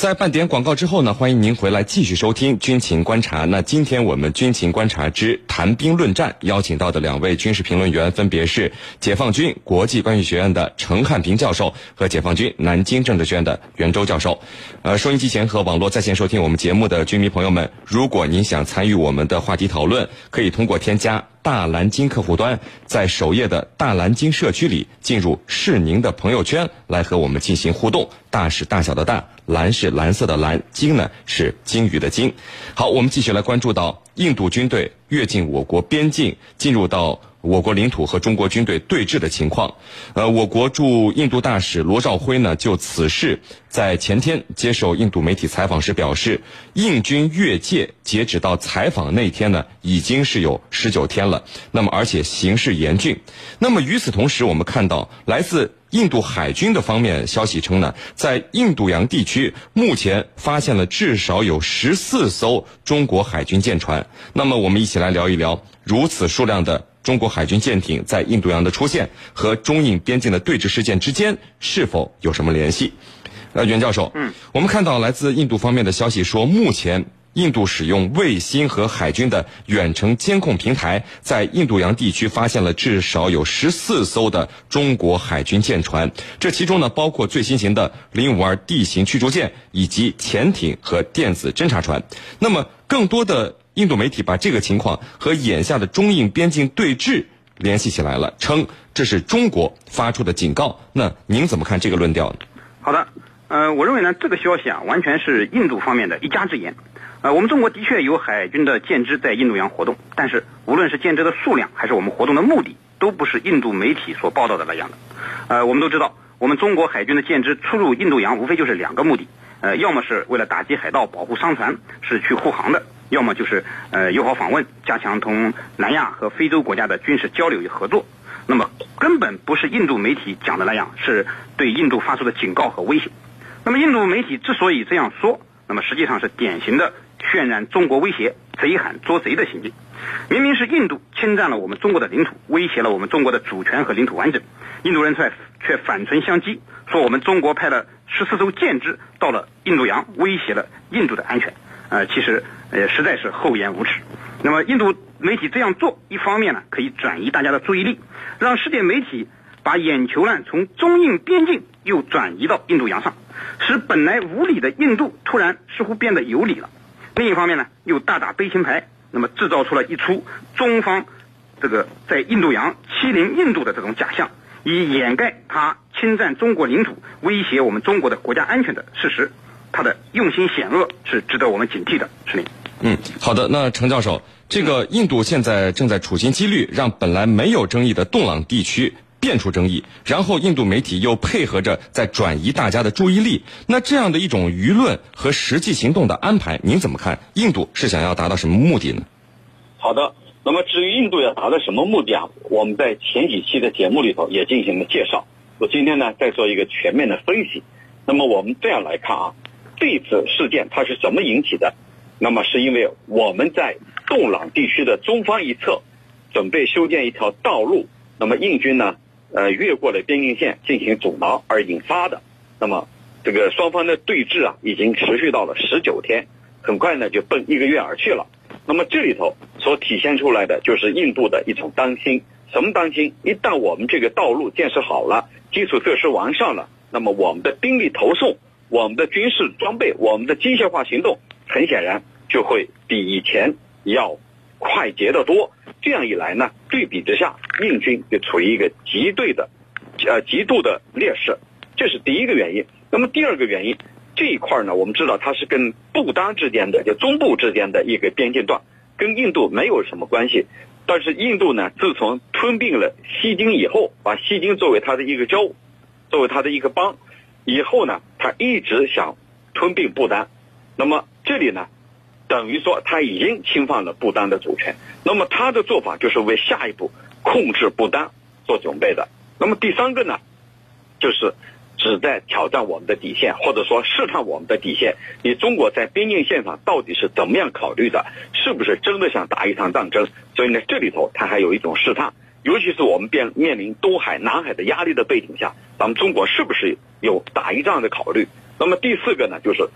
在半点广告之后呢，欢迎您回来继续收听军情观察。那今天我们军情观察之谈兵论战邀请到的两位军事评论员分别是解放军国际关系学院的陈汉平教授和解放军南京政治学院的袁周教授。呃，收音机前和网络在线收听我们节目的军迷朋友们，如果您想参与我们的话题讨论，可以通过添加。大蓝鲸客户端在首页的大蓝鲸社区里，进入是您的朋友圈来和我们进行互动。大是大小的大，蓝是蓝色的蓝，鲸呢是鲸鱼的鲸。好，我们继续来关注到印度军队越境我国边境，进入到。我国领土和中国军队对峙的情况，呃，我国驻印度大使罗兆辉呢就此事在前天接受印度媒体采访时表示，印军越界截止到采访那天呢已经是有十九天了，那么而且形势严峻。那么与此同时，我们看到来自印度海军的方面消息称呢，在印度洋地区目前发现了至少有十四艘中国海军舰船。那么我们一起来聊一聊如此数量的。中国海军舰艇在印度洋的出现和中印边境的对峙事件之间是否有什么联系？呃，袁教授，嗯，我们看到来自印度方面的消息说，目前印度使用卫星和海军的远程监控平台，在印度洋地区发现了至少有十四艘的中国海军舰船，这其中呢包括最新型的零五二 D 型驱逐舰以及潜艇和电子侦察船。那么，更多的。印度媒体把这个情况和眼下的中印边境对峙联系起来了，称这是中国发出的警告。那您怎么看这个论调呢？好的，呃，我认为呢，这个消息啊，完全是印度方面的一家之言。呃，我们中国的确有海军的舰只在印度洋活动，但是无论是舰只的数量，还是我们活动的目的，都不是印度媒体所报道的那样的。呃，我们都知道，我们中国海军的舰只出入印度洋，无非就是两个目的，呃，要么是为了打击海盗、保护商船，是去护航的。要么就是呃友好访问，加强同南亚和非洲国家的军事交流与合作。那么根本不是印度媒体讲的那样，是对印度发出的警告和威胁。那么印度媒体之所以这样说，那么实际上是典型的渲染中国威胁、贼喊捉贼的行径。明明是印度侵占了我们中国的领土，威胁了我们中国的主权和领土完整，印度人却却反唇相讥，说我们中国派了十四艘舰只到了印度洋，威胁了印度的安全。呃，其实呃实在是厚颜无耻。那么印度媒体这样做，一方面呢可以转移大家的注意力，让世界媒体把眼球呢从中印边境又转移到印度洋上，使本来无理的印度突然似乎变得有理了。另一方面呢，又大打悲情牌，那么制造出了一出中方这个在印度洋欺凌印度的这种假象，以掩盖他侵占中国领土、威胁我们中国的国家安全的事实。他的用心险恶是值得我们警惕的，是令。嗯，好的。那程教授，这个印度现在正在处心积虑让本来没有争议的洞朗地区变出争议，然后印度媒体又配合着在转移大家的注意力。那这样的一种舆论和实际行动的安排，您怎么看？印度是想要达到什么目的呢？好的。那么至于印度要达到什么目的啊？我们在前几期的节目里头也进行了介绍。我今天呢再做一个全面的分析。那么我们这样来看啊。这次事件它是怎么引起的？那么是因为我们在洞朗地区的中方一侧准备修建一条道路，那么印军呢，呃，越过了边境线进行阻挠而引发的。那么这个双方的对峙啊，已经持续到了十九天，很快呢就奔一个月而去了。那么这里头所体现出来的就是印度的一种担心，什么担心？一旦我们这个道路建设好了，基础设施完善了，那么我们的兵力投送。我们的军事装备，我们的机械化行动，很显然就会比以前要快捷得多。这样一来呢，对比之下，印军就处于一个极对的，呃，极度的劣势。这是第一个原因。那么第二个原因，这一块呢，我们知道它是跟不丹之间的，就中部之间的一个边境段，跟印度没有什么关系。但是印度呢，自从吞并了西京以后，把西京作为它的一个州，作为它的一个邦。以后呢，他一直想吞并不丹，那么这里呢，等于说他已经侵犯了不丹的主权。那么他的做法就是为下一步控制不丹做准备的。那么第三个呢，就是旨在挑战我们的底线，或者说试探我们的底线。你中国在边境线上到底是怎么样考虑的？是不是真的想打一场战争？所以呢，这里头他还有一种试探。尤其是我们面面临东海、南海的压力的背景下，咱们中国是不是有打一仗的考虑？那么第四个呢，就是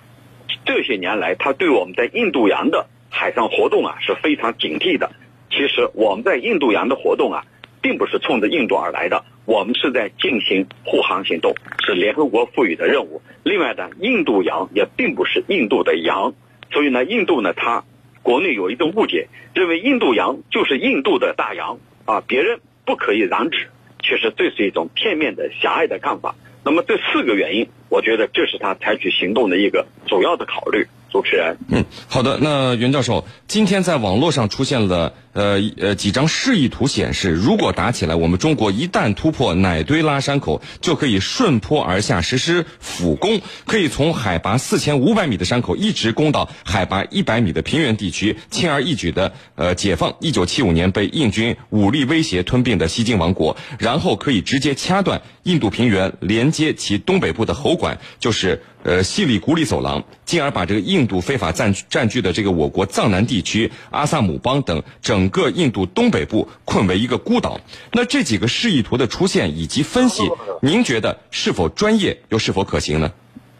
这些年来，他对我们在印度洋的海上活动啊是非常警惕的。其实我们在印度洋的活动啊，并不是冲着印度而来的，我们是在进行护航行动，是联合国赋予的任务。另外呢，印度洋也并不是印度的洋，所以呢，印度呢，它国内有一种误解，认为印度洋就是印度的大洋啊，别人不可以染指。其实这是一种片面的狭隘的看法。那么这四个原因，我觉得这是他采取行动的一个主要的考虑。主持人，嗯，好的。那袁教授，今天在网络上出现了呃呃几张示意图，显示如果打起来，我们中国一旦突破奶堆拉山口，就可以顺坡而下实施俯攻，可以从海拔四千五百米的山口一直攻到海拔一百米的平原地区，轻而易举的呃解放一九七五年被印军武力威胁吞并的西京王国，然后可以直接掐断印度平原连接其东北部的喉管，就是。呃，西里古里走廊，进而把这个印度非法占占据的这个我国藏南地区、阿萨姆邦等整个印度东北部困为一个孤岛。那这几个示意图的出现以及分析，您觉得是否专业又是否可行呢？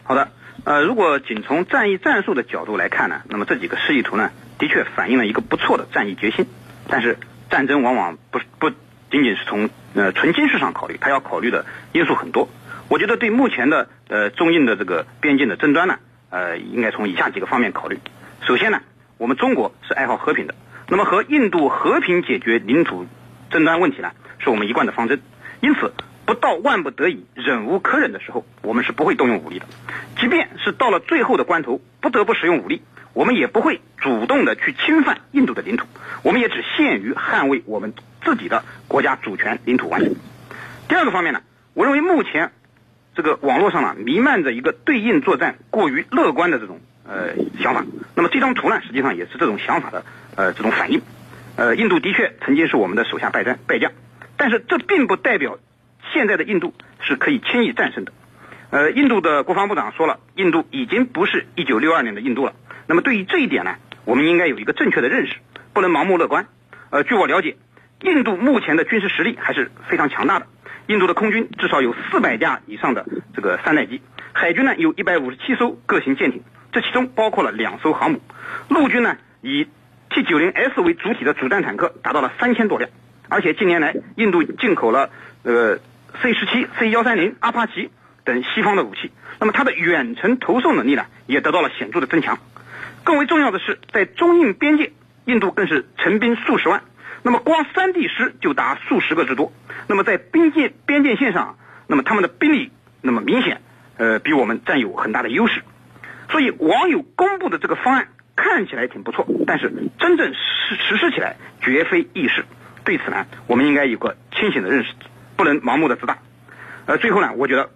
好的，呃，如果仅从战役战术的角度来看呢，那么这几个示意图呢，的确反映了一个不错的战役决心。但是战争往往不不仅仅是从呃纯军事上考虑，它要考虑的因素很多。我觉得对目前的呃中印的这个边境的争端呢，呃，应该从以下几个方面考虑。首先呢，我们中国是爱好和平的，那么和印度和平解决领土争端问题呢，是我们一贯的方针。因此，不到万不得已、忍无可忍的时候，我们是不会动用武力的。即便是到了最后的关头，不得不使用武力，我们也不会主动的去侵犯印度的领土，我们也只限于捍卫我们自己的国家主权、领土完整。第二个方面呢，我认为目前。这个网络上呢弥漫着一个对印作战过于乐观的这种呃想法，那么这张图呢实际上也是这种想法的呃这种反应，呃印度的确曾经是我们的手下败战败将，但是这并不代表现在的印度是可以轻易战胜的，呃印度的国防部长说了，印度已经不是一九六二年的印度了，那么对于这一点呢，我们应该有一个正确的认识，不能盲目乐观，呃据我了解，印度目前的军事实力还是非常强大的。印度的空军至少有四百架以上的这个三代机，海军呢有一百五十七艘各型舰艇，这其中包括了两艘航母。陆军呢以 T 九零 S 为主体的主战坦克达到了三千多辆，而且近年来印度进口了呃 C 十七、C 幺三零、阿帕奇等西方的武器，那么它的远程投送能力呢也得到了显著的增强。更为重要的是，在中印边界，印度更是成兵数十万。那么光三 D 师就达数十个之多，那么在边界边界线上，那么他们的兵力那么明显，呃，比我们占有很大的优势。所以网友公布的这个方案看起来挺不错，但是真正实实施起来绝非易事。对此呢，我们应该有个清醒的认识，不能盲目的自大。呃，最后呢，我觉得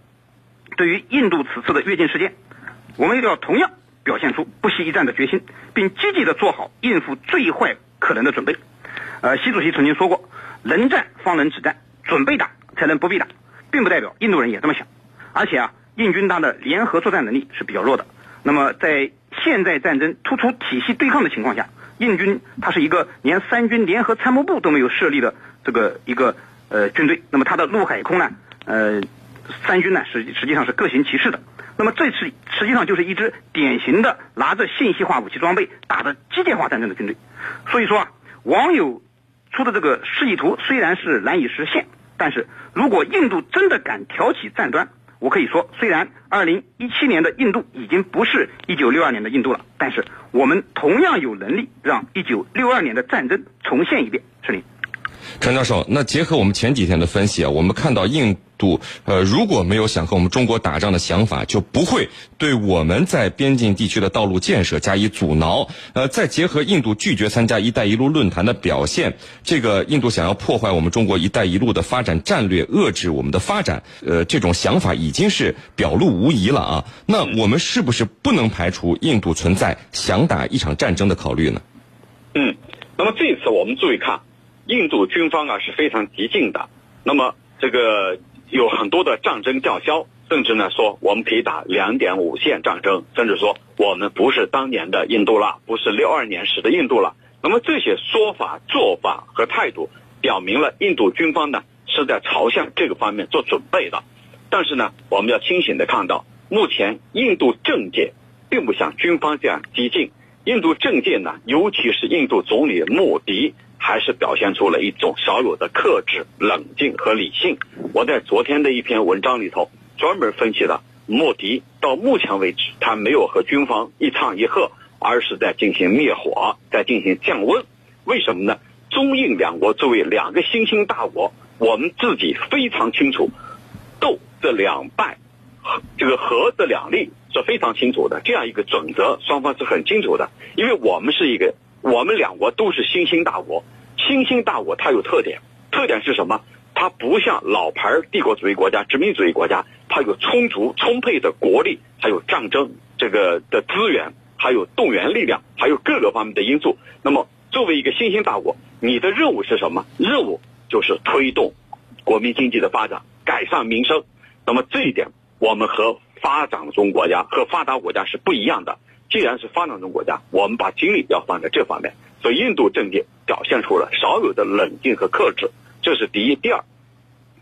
对于印度此次的越境事件，我们要同样表现出不惜一战的决心，并积极的做好应付最坏可能的准备。呃，习主席曾经说过，能战方能止战，准备打才能不必打，并不代表印度人也这么想。而且啊，印军他的联合作战能力是比较弱的。那么在现在战争突出体系对抗的情况下，印军它是一个连三军联合参谋部都没有设立的这个一个呃军队。那么它的陆海空呢，呃，三军呢实实际上是各行其事的。那么这次实际上就是一支典型的拿着信息化武器装备打的机械化战争的军队。所以说啊，网友。出的这个示意图虽然是难以实现，但是如果印度真的敢挑起战端，我可以说，虽然二零一七年的印度已经不是一九六二年的印度了，但是我们同样有能力让一九六二年的战争重现一遍。是您，陈教授，那结合我们前几天的分析啊，我们看到印。度呃，如果没有想和我们中国打仗的想法，就不会对我们在边境地区的道路建设加以阻挠。呃，再结合印度拒绝参加“一带一路”论坛的表现，这个印度想要破坏我们中国“一带一路”的发展战略，遏制我们的发展，呃，这种想法已经是表露无遗了啊。那我们是不是不能排除印度存在想打一场战争的考虑呢？嗯，那么这一次我们注意看，印度军方啊是非常激进的。那么这个。有很多的战争叫嚣，甚至呢说我们可以打两点五线战争，甚至说我们不是当年的印度了，不是六二年时的印度了。那么这些说法、做法和态度，表明了印度军方呢是在朝向这个方面做准备的。但是呢，我们要清醒的看到，目前印度政界并不像军方这样激进。印度政界呢，尤其是印度总理莫迪，还是表现出了一种少有的克制、冷静和理性。我在昨天的一篇文章里头专门分析了莫迪到目前为止，他没有和军方一唱一和，而是在进行灭火，在进行降温。为什么呢？中印两国作为两个新兴大国，我们自己非常清楚，斗这两败，这个和这两利是非常清楚的。这样一个准则，双方是很清楚的。因为我们是一个，我们两国都是新兴大国，新兴大国它有特点，特点是什么？它不像老牌帝国主义国家、殖民主义国家，它有充足充沛的国力，还有战争这个的资源，还有动员力量，还有各个方面的因素。那么，作为一个新兴大国，你的任务是什么？任务就是推动国民经济的发展，改善民生。那么这一点，我们和发展中国家和发达国家是不一样的。既然是发展中国家，我们把精力要放在这方面。所以，印度政界表现出了少有的冷静和克制，这是第一。第二，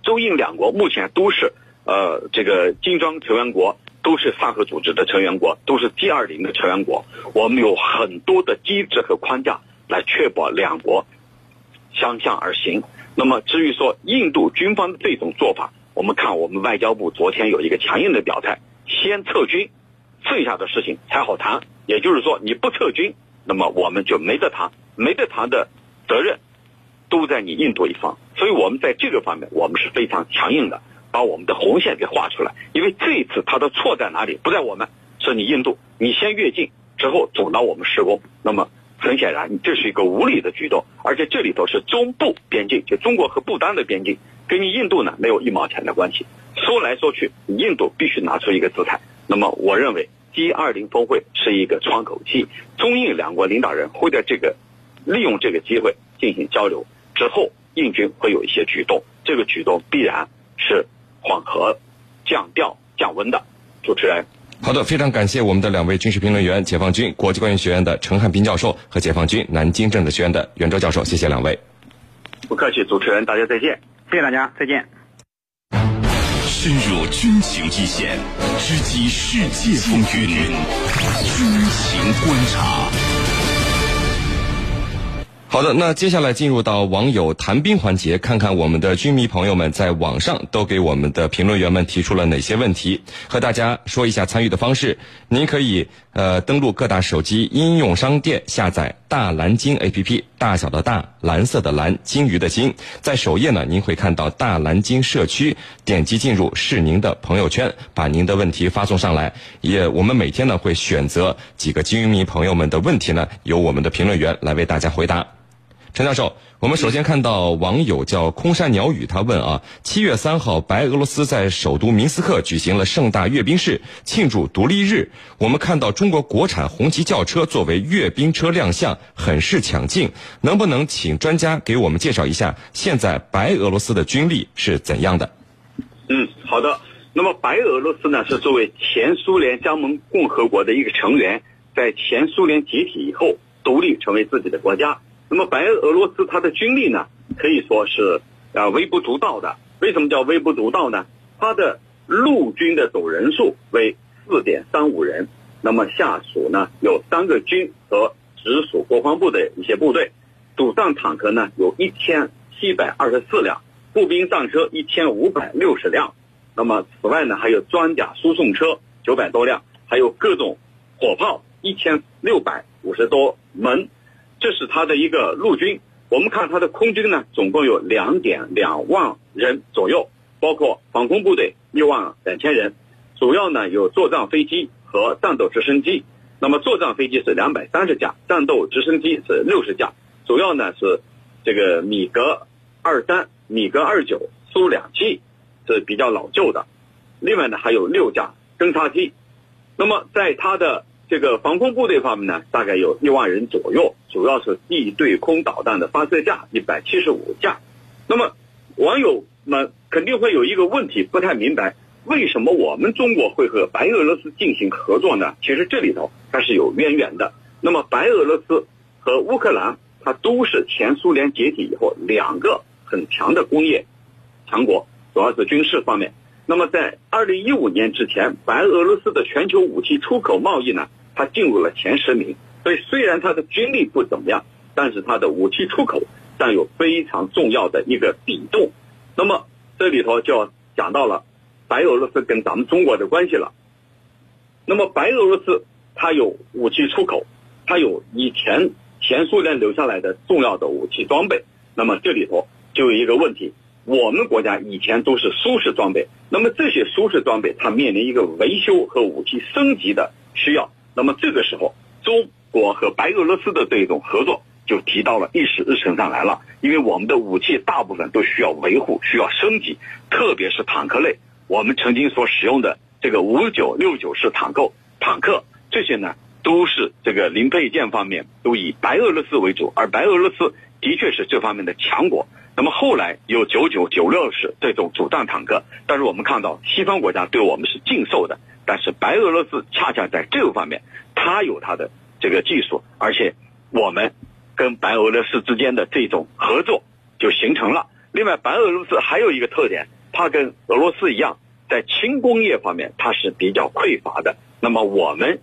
中印两国目前都是呃这个金砖成员国，都是萨克组织的成员国，都是 G 二零的成员国。我们有很多的机制和框架。来确保两国相向而行。那么，至于说印度军方的这种做法，我们看我们外交部昨天有一个强硬的表态：先撤军，剩下的事情才好谈。也就是说，你不撤军，那么我们就没得谈，没得谈的责任都在你印度一方。所以我们在这个方面，我们是非常强硬的，把我们的红线给画出来。因为这一次他的错在哪里？不在我们，是你印度，你先越境之后阻挠我们施工，那么。很显然，你这是一个无理的举动，而且这里头是中部边境，就中国和不丹的边境，跟你印度呢没有一毛钱的关系。说来说去，你印度必须拿出一个姿态。那么，我认为 G 二零峰会是一个窗口期，中印两国领导人会在这个利用这个机会进行交流，之后印军会有一些举动，这个举动必然是缓和、降调、降温的。主持人。好的，非常感谢我们的两位军事评论员，解放军国际关系学院的陈汉斌教授和解放军南京政治学院的袁周教授，谢谢两位。不客气，主持人，大家再见。谢谢大家，再见。深入军情一线，直击世界风云，军情观察。好的，那接下来进入到网友谈兵环节，看看我们的军迷朋友们在网上都给我们的评论员们提出了哪些问题，和大家说一下参与的方式。您可以呃登录各大手机应用商店下载大蓝鲸 APP，大小的大，蓝色的蓝，鲸鱼的鲸，在首页呢您会看到大蓝鲸社区，点击进入是您的朋友圈，把您的问题发送上来。也我们每天呢会选择几个军迷朋友们的问题呢，由我们的评论员来为大家回答。陈教授，我们首先看到网友叫空山鸟语，他问啊，七月三号，白俄罗斯在首都明斯克举行了盛大阅兵式，庆祝独立日。我们看到中国国产红旗轿车作为阅兵车亮相，很是抢镜。能不能请专家给我们介绍一下，现在白俄罗斯的军力是怎样的？嗯，好的。那么白俄罗斯呢，是作为前苏联加盟共和国的一个成员，在前苏联解体以后，独立成为自己的国家。那么白俄罗斯它的军力呢，可以说是啊微不足道的。为什么叫微不足道呢？它的陆军的总人数为四点三五人，那么下属呢有三个军和直属国防部的一些部队，主战坦克呢有一千七百二十四辆，步兵战车一千五百六十辆，那么此外呢还有装甲输送车九百多辆，还有各种火炮一千六百五十多门。这是他的一个陆军，我们看他的空军呢，总共有两点两万人左右，包括防空部队六万两千人，主要呢有作战飞机和战斗直升机。那么作战飞机是两百三十架，战斗直升机是六十架，主要呢是这个米格二三、米格二九苏两七是比较老旧的，另外呢还有六架侦察机。那么在他的这个防空部队方面呢，大概有一万人左右，主要是地对空导弹的发射架一百七十五架。那么，网友们肯定会有一个问题，不太明白为什么我们中国会和白俄罗斯进行合作呢？其实这里头它是有渊源的。那么，白俄罗斯和乌克兰，它都是前苏联解体以后两个很强的工业强国，主要是军事方面。那么在二零一五年之前，白俄罗斯的全球武器出口贸易呢，它进入了前十名。所以虽然它的军力不怎么样，但是它的武器出口占有非常重要的一个比重。那么这里头就要讲到了白俄罗斯跟咱们中国的关系了。那么白俄罗斯它有武器出口，它有以前前苏联留下来的重要的武器装备。那么这里头就有一个问题。我们国家以前都是苏式装备，那么这些苏式装备它面临一个维修和武器升级的需要，那么这个时候中国和白俄罗斯的这种合作就提到了议事日程上来了，因为我们的武器大部分都需要维护、需要升级，特别是坦克类，我们曾经所使用的这个五九六九式坦克，坦克这些呢都是这个零配件方面都以白俄罗斯为主，而白俄罗斯的确是这方面的强国。那么后来有九九九六式这种主战坦克，但是我们看到西方国家对我们是禁售的，但是白俄罗斯恰恰在这个方面，它有它的这个技术，而且我们跟白俄罗斯之间的这种合作就形成了。另外，白俄罗斯还有一个特点，它跟俄罗斯一样，在轻工业方面它是比较匮乏的。那么我们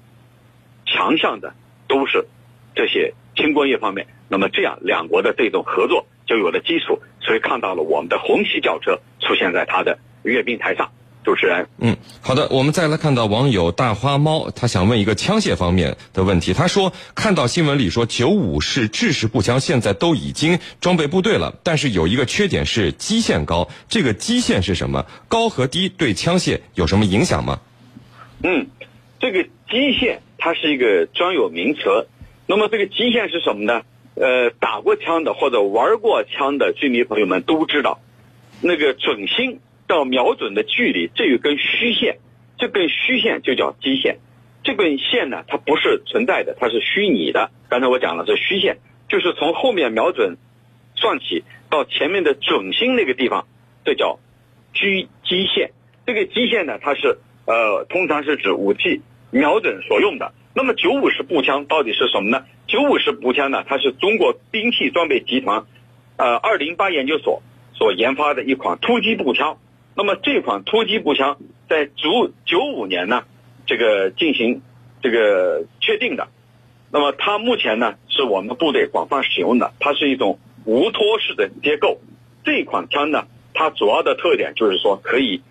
强项的都是这些轻工业方面，那么这样两国的这种合作。就有了基础，所以看到了我们的红旗轿车出现在它的阅兵台上。主持人，嗯，好的，我们再来看到网友大花猫，他想问一个枪械方面的问题。他说，看到新闻里说九五式制式步枪现在都已经装备部队了，但是有一个缺点是基线高。这个基线是什么？高和低对枪械有什么影响吗？嗯，这个基线它是一个专有名词。那么这个基线是什么呢？呃，打过枪的或者玩过枪的军迷朋友们都知道，那个准心到瞄准的距离，这有根虚线，这根虚线就叫基线。这根线呢，它不是存在的，它是虚拟的。刚才我讲了，是虚线，就是从后面瞄准算起到前面的准心那个地方，这叫狙基线。这个基线呢，它是呃，通常是指武器瞄准所用的。那么九五式步枪到底是什么呢？九五式步枪呢，它是中国兵器装备集团，呃，二零八研究所所研发的一款突击步枪。那么这款突击步枪在九九五年呢，这个进行这个确定的。那么它目前呢，是我们部队广泛使用的。它是一种无托式的结构。这款枪呢，它主要的特点就是说，可以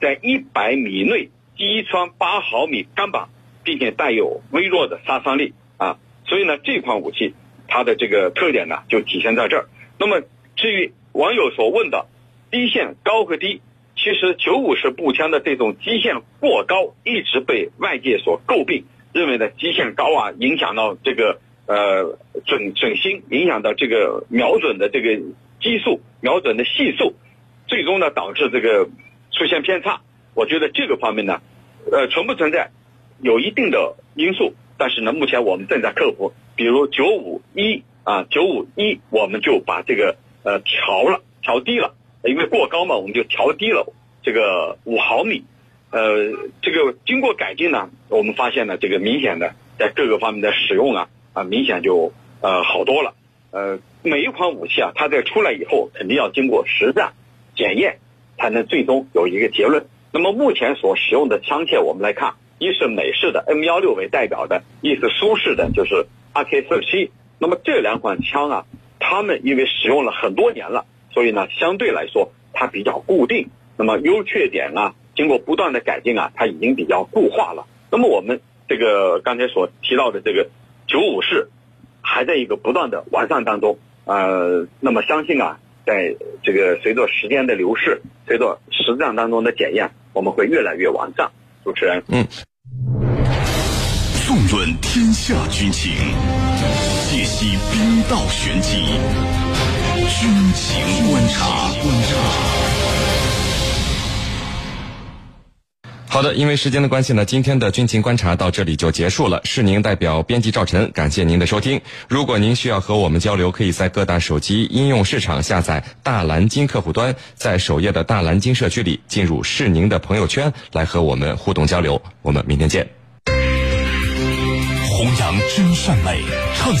在一百米内击穿八毫米钢板。并且带有微弱的杀伤力啊，所以呢，这款武器它的这个特点呢就体现在这儿。那么至于网友所问的低线高和低，其实九五式步枪的这种基线过高，一直被外界所诟病，认为呢基线高啊，影响到这个呃准准心，影响到这个瞄准的这个基数、瞄准的系数，最终呢导致这个出现偏差。我觉得这个方面呢，呃，存不存在？有一定的因素，但是呢，目前我们正在克服。比如九五一啊，九五一，我们就把这个呃调了，调低了，因为过高嘛，我们就调低了这个五毫米。呃，这个经过改进呢，我们发现呢，这个明显的在各个方面的使用啊啊，明显就呃好多了。呃，每一款武器啊，它在出来以后，肯定要经过实战检验，才能最终有一个结论。那么目前所使用的枪械，我们来看。一是美式的 M 幺六为代表的，一是苏式的，就是 AK 四七。那么这两款枪啊，它们因为使用了很多年了，所以呢，相对来说它比较固定。那么优缺点啊，经过不断的改进啊，它已经比较固化了。那么我们这个刚才所提到的这个九五式，还在一个不断的完善当中。呃，那么相信啊，在这个随着时间的流逝，随着实战当中的检验，我们会越来越完善。主持人，嗯。纵论天下军情，解析兵道玄机，军情观察。观察好的，因为时间的关系呢，今天的军情观察到这里就结束了。是您代表编辑赵晨，感谢您的收听。如果您需要和我们交流，可以在各大手机应用市场下载大蓝鲸客户端，在首页的大蓝鲸社区里进入是您的朋友圈来和我们互动交流。我们明天见。弘扬真善美，唱。